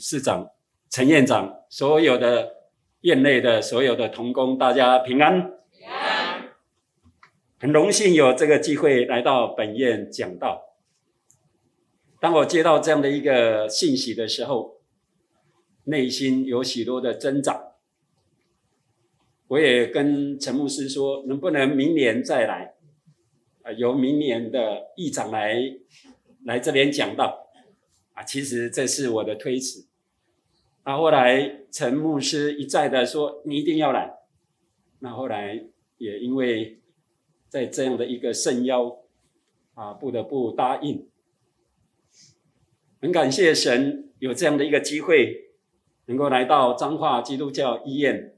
董事长、陈院长，所有的院内的所有的同工，大家平安。平安。很荣幸有这个机会来到本院讲道。当我接到这样的一个信息的时候，内心有许多的挣扎。我也跟陈牧师说，能不能明年再来？啊，由明年的议长来来这边讲道。啊，其实这是我的推辞。那后来陈牧师一再的说，你一定要来。那后来也因为在这样的一个圣邀，啊，不得不答应。很感谢神有这样的一个机会，能够来到彰化基督教医院，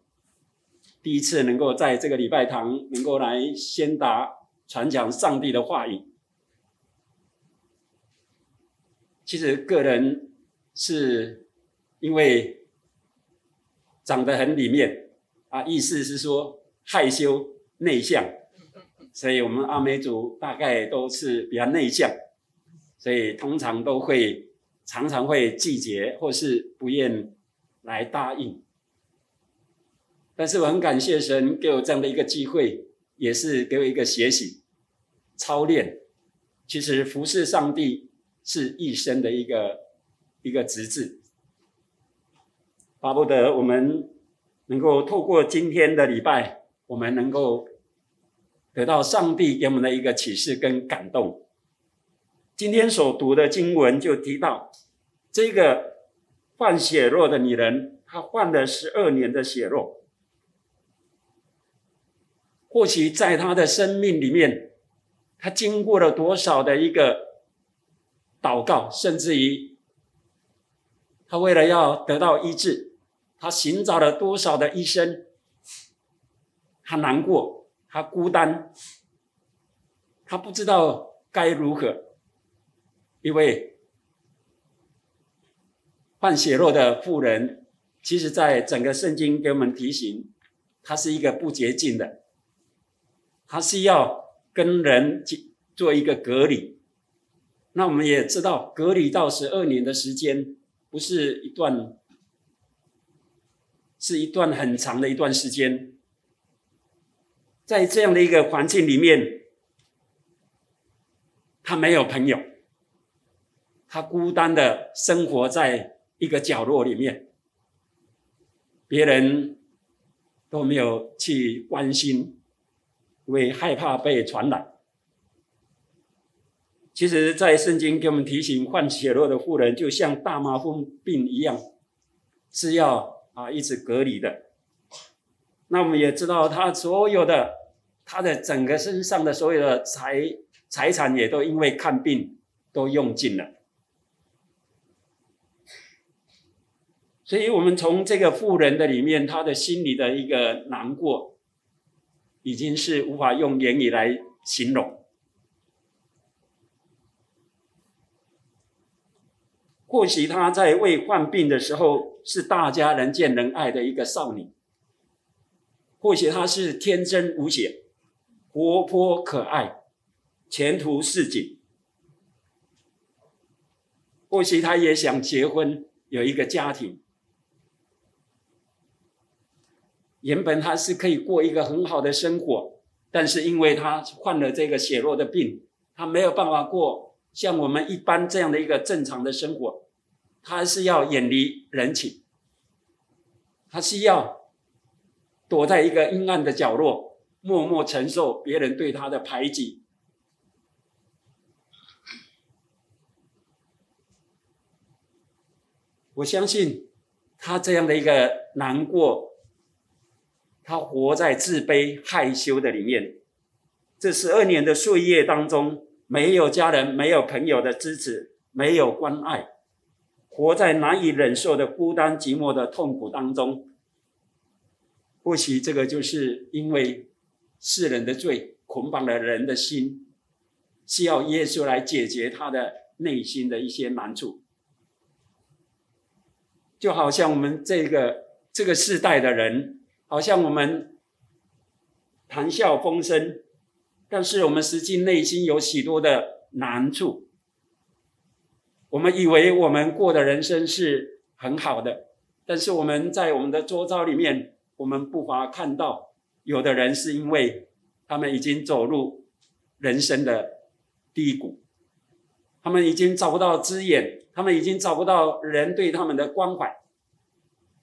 第一次能够在这个礼拜堂能够来宣达传讲上帝的话语。其实个人是因为长得很里面啊，意思是说害羞内向，所以我们阿美族大概都是比较内向，所以通常都会常常会拒绝或是不愿来答应。但是我很感谢神给我这样的一个机会，也是给我一个学习操练。其实服侍上帝。是一生的一个一个职责，巴不得我们能够透过今天的礼拜，我们能够得到上帝给我们的一个启示跟感动。今天所读的经文就提到，这个患血肉的女人，她患了十二年的血肉，或许在她的生命里面，她经过了多少的一个。祷告，甚至于他为了要得到医治，他寻找了多少的医生，他难过，他孤单，他不知道该如何，因为患血肉的妇人，其实在整个圣经给我们提醒，他是一个不洁净的，他是要跟人去做一个隔离。那我们也知道，隔离到十二年的时间，不是一段，是一段很长的一段时间。在这样的一个环境里面，他没有朋友，他孤单的生活在一个角落里面，别人都没有去关心，因为害怕被传染。其实，在圣经给我们提醒，患血肉的妇人就像大麻风病一样，是要啊一直隔离的。那我们也知道，他所有的他的整个身上的所有的财财产，也都因为看病都用尽了。所以，我们从这个富人的里面，他的心里的一个难过，已经是无法用言语来形容。或许她在未患病的时候是大家人见人爱的一个少女，或许她是天真无邪、活泼可爱、前途似锦，或许她也想结婚，有一个家庭。原本她是可以过一个很好的生活，但是因为她患了这个血肉的病，她没有办法过像我们一般这样的一个正常的生活。他是要远离人群，他是要躲在一个阴暗的角落，默默承受别人对他的排挤。我相信他这样的一个难过，他活在自卑害羞的里面。这十二年的岁月当中，没有家人，没有朋友的支持，没有关爱。活在难以忍受的孤单寂寞的痛苦当中，或许这个就是因为世人的罪捆绑了人的心，需要耶稣来解决他的内心的一些难处。就好像我们这个这个世代的人，好像我们谈笑风生，但是我们实际内心有许多的难处。我们以为我们过的人生是很好的，但是我们在我们的周遭里面，我们不乏看到，有的人是因为他们已经走入人生的低谷，他们已经找不到资源，他们已经找不到人对他们的关怀，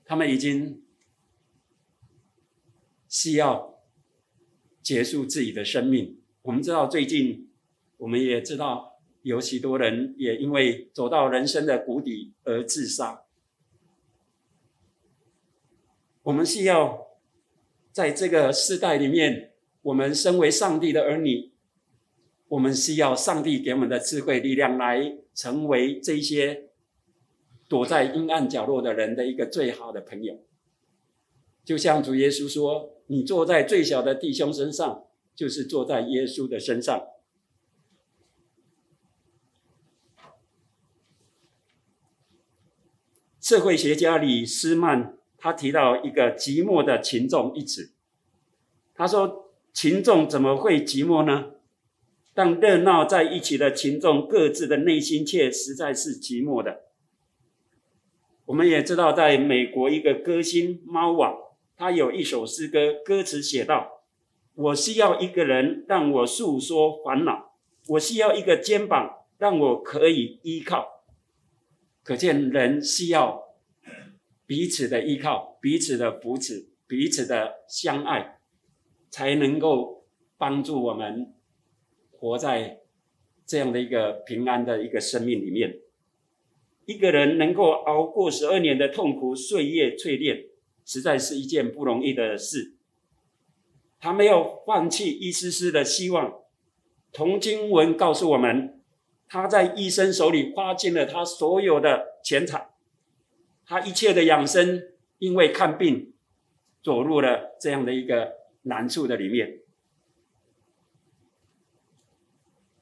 他们已经需要结束自己的生命。我们知道，最近我们也知道，有许多人也因为走到人生的谷底而自杀。我们需要在这个世代里面，我们身为上帝的儿女，我们需要上帝给我们的智慧力量，来成为这些躲在阴暗角落的人的一个最好的朋友。就像主耶稣说：“你坐在最小的弟兄身上。”就是坐在耶稣的身上。社会学家李斯曼他提到一个“寂寞的群众”一词。他说：“群众怎么会寂寞呢？但热闹在一起的群众，各自的内心却实在是寂寞的。”我们也知道，在美国一个歌星猫王，他有一首诗歌，歌词写道。我需要一个人让我诉说烦恼，我需要一个肩膀让我可以依靠。可见人需要彼此的依靠，彼此的扶持，彼此的相爱，才能够帮助我们活在这样的一个平安的一个生命里面。一个人能够熬过十二年的痛苦岁月淬炼，实在是一件不容易的事。他没有放弃一丝丝的希望。从经文告诉我们，他在医生手里花尽了他所有的钱财，他一切的养生，因为看病，走入了这样的一个难处的里面，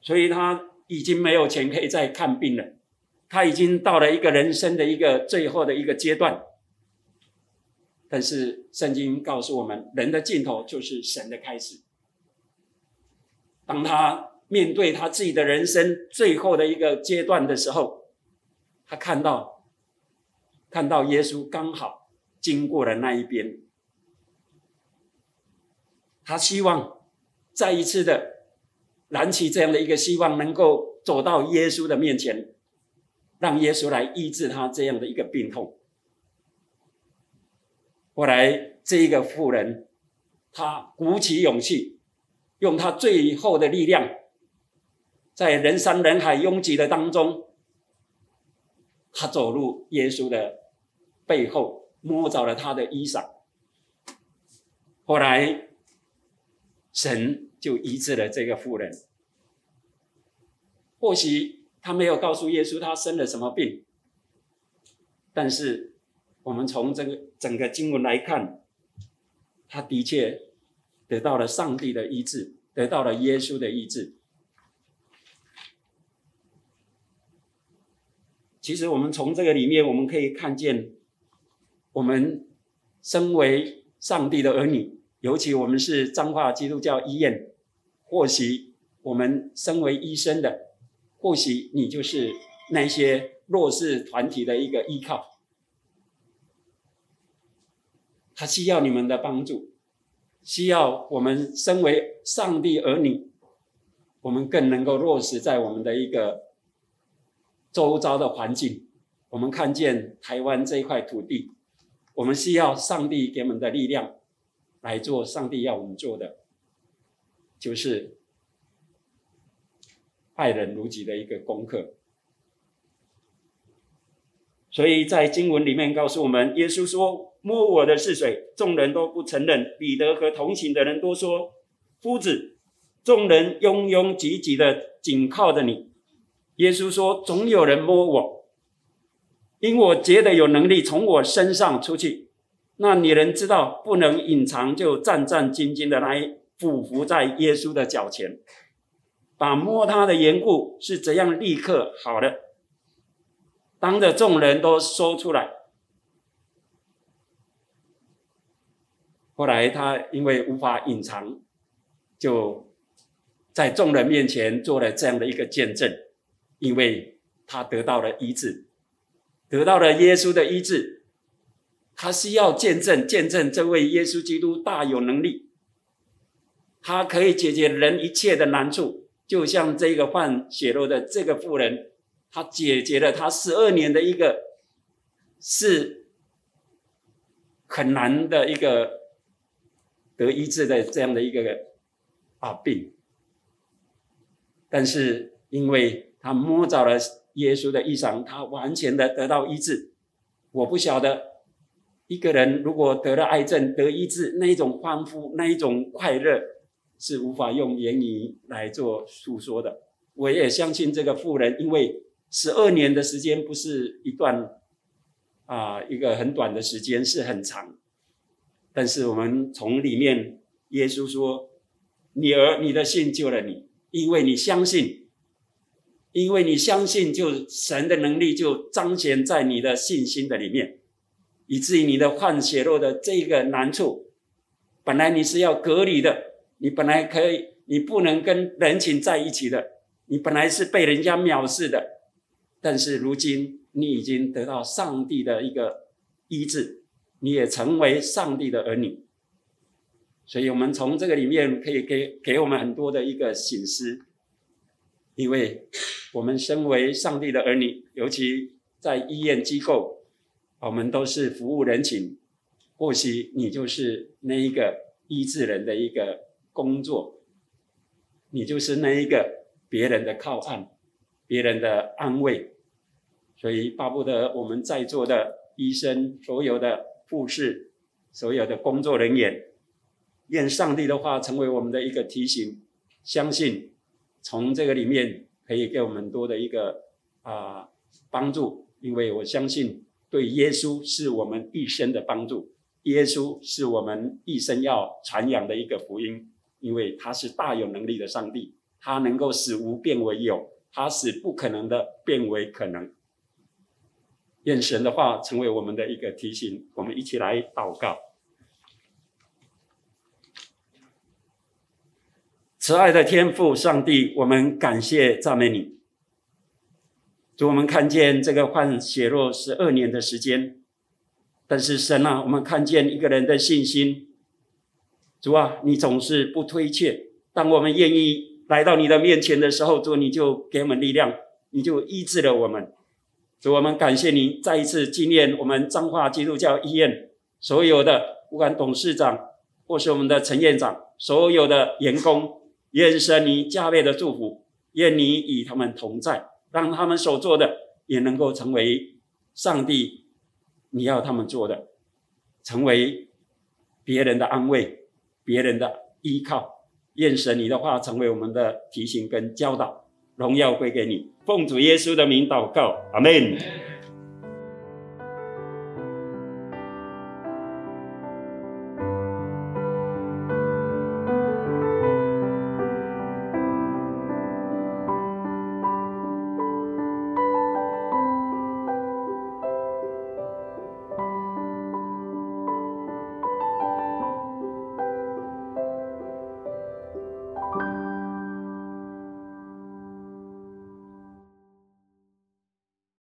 所以他已经没有钱可以再看病了，他已经到了一个人生的一个最后的一个阶段。但是圣经告诉我们，人的尽头就是神的开始。当他面对他自己的人生最后的一个阶段的时候，他看到，看到耶稣刚好经过了那一边，他希望再一次的燃起这样的一个希望，能够走到耶稣的面前，让耶稣来医治他这样的一个病痛。后来，这一个妇人，她鼓起勇气，用她最后的力量，在人山人海拥挤的当中，他走入耶稣的背后，摸着了他的衣裳。后来，神就医治了这个妇人。或许他没有告诉耶稣他生了什么病，但是。我们从这个整个经文来看，他的确得到了上帝的医治，得到了耶稣的医治。其实，我们从这个里面，我们可以看见，我们身为上帝的儿女，尤其我们是彰化基督教医院，或许我们身为医生的，或许你就是那些弱势团体的一个依靠。他需要你们的帮助，需要我们身为上帝儿女，我们更能够落实在我们的一个周遭的环境。我们看见台湾这一块土地，我们需要上帝给我们的力量来做上帝要我们做的，就是爱人如己的一个功课。所以在经文里面告诉我们，耶稣说。摸我的是谁？众人都不承认。彼得和同行的人都说：“夫子。”众人拥拥挤挤的紧靠着你。耶稣说：“总有人摸我，因我觉得有能力从我身上出去。那女人知道不能隐藏，就战战兢兢的来俯伏在耶稣的脚前，把摸他的缘故是怎样立刻好的，当着众人都说出来。”后来他因为无法隐藏，就在众人面前做了这样的一个见证，因为他得到了医治。得到了耶稣的医治，他是要见证见证这位耶稣基督大有能力，他可以解决人一切的难处，就像这个患血肉的这个妇人，他解决了他十二年的一个是很难的一个得医治的这样的一个啊病，但是因为他摸着了。耶稣的衣裳，他完全的得到医治。我不晓得一个人如果得了癌症得医治，那一种欢呼，那一种快乐，是无法用言语来做诉说的。我也相信这个妇人，因为十二年的时间不是一段啊一个很短的时间，是很长。但是我们从里面，耶稣说：“女儿，你的信救了你，因为你相信。”因为你相信，就神的能力就彰显在你的信心的里面，以至于你的患血肉的这个难处，本来你是要隔离的，你本来可以，你不能跟人群在一起的，你本来是被人家藐视的，但是如今你已经得到上帝的一个医治，你也成为上帝的儿女，所以我们从这个里面可以给给我们很多的一个醒思。因为我们身为上帝的儿女，尤其在医院机构，我们都是服务人群。或许你就是那一个医治人的一个工作，你就是那一个别人的靠岸，别人的安慰。所以巴不得我们在座的医生、所有的护士、所有的工作人员，愿上帝的话成为我们的一个提醒，相信。从这个里面可以给我们多的一个啊、帮助，因为我相信对耶稣是我们一生的帮助，耶稣是我们一生要传扬的一个福音，因为他是大有能力的上帝，他能够使无变为有，他使不可能的变为可能。愿神的话成为我们的一个提醒，我们一起来祷告。慈爱的天父上帝，我们感谢赞美你。主，我们看见这个患血肉十二年的时间，但是神啊，我们看见一个人的信心。主啊，你总是不推却。当我们愿意来到你的面前的时候，主你就给我们力量，你就医治了我们。主，我们感谢你，再一次纪念我们彰化基督教医院所有的，不管董事长或是我们的陈院长，所有的员工。愿神你加倍的祝福，愿你与他们同在，让他们所做的也能够成为上帝你要他们做的，成为别人的安慰、别人的依靠。愿神你的话成为我们的提醒跟教导，荣耀归给你。奉主耶稣的名祷告，阿门。